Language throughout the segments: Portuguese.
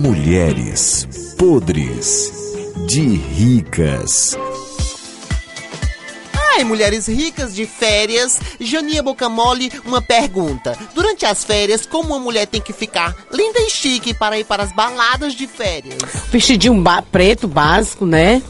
Mulheres podres de ricas. Ai, mulheres ricas de férias, Janinha Bocamole, uma pergunta. Durante as férias, como uma mulher tem que ficar linda e chique para ir para as baladas de férias? Vestidinho ba preto, básico, né?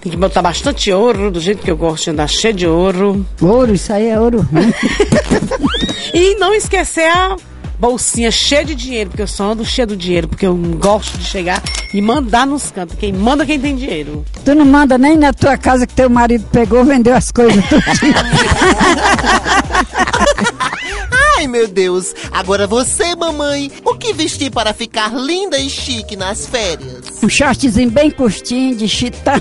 Tem que botar bastante ouro, do jeito que eu gosto de andar cheio de ouro. Ouro, isso aí é ouro. né? E não esquecer a bolsinha cheia de dinheiro, porque eu só ando cheio do dinheiro, porque eu gosto de chegar e mandar nos cantos. Quem manda é quem tem dinheiro. tu não manda nem na tua casa que teu marido pegou, vendeu as coisas. meu Deus. Agora você, mamãe, o que vestir para ficar linda e chique nas férias? um shortzinho bem curtinho, de chitão.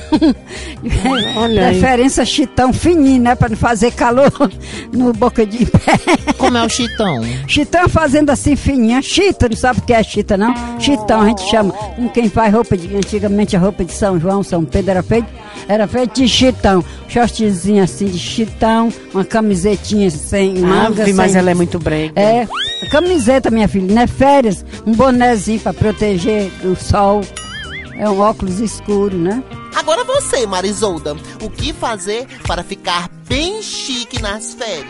Olha aí. Preferência chitão fininho, né? Pra não fazer calor no boca de pé. Como é o chitão? Chitão fazendo assim fininha. Chita, não sabe o que é chita, não? Chitão, a gente chama. Como quem faz roupa de. Antigamente a roupa de São João, São Pedro era feito. Era feito de chitão. Shortzinho assim de chitão, uma camisetinha sem manga. Ave, mas sem- ela é muito brega. É, camiseta, minha filha, não é férias, um bonezinho pra proteger do sol. É um óculos escuro, né? Agora você, Marisolda, o que fazer para ficar bem chique nas férias?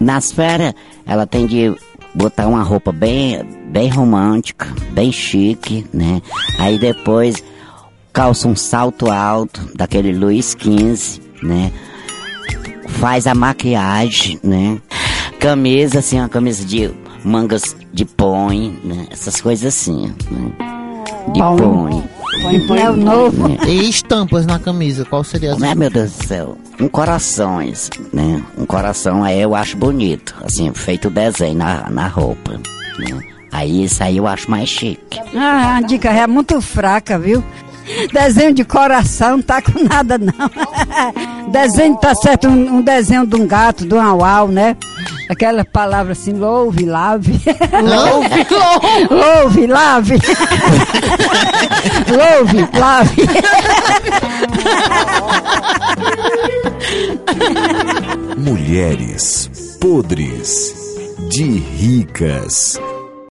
Nas férias, ela tem de botar uma roupa bem, bem romântica, bem chique, né? Aí depois calça um salto alto, daquele Luiz XV, né? Faz a maquiagem, né? Camisa, assim, uma camisa de mangas de põe, né? Essas coisas assim, né? De Põe. põe. É o novo. E estampas na camisa, qual seria Né, meu Deus do céu? Um corações, né? Um coração aí eu acho bonito, assim, feito desenho na, na roupa, né? Aí isso aí eu acho mais chique. Ah, a dica é muito fraca, viu? Desenho de coração não tá com nada, não. desenho tá certo, um, um desenho de um gato, de um auau, né? Aquela palavra assim, louve, lave. Louve, louve. louve, lave. louve, lave. Mulheres podres de ricas.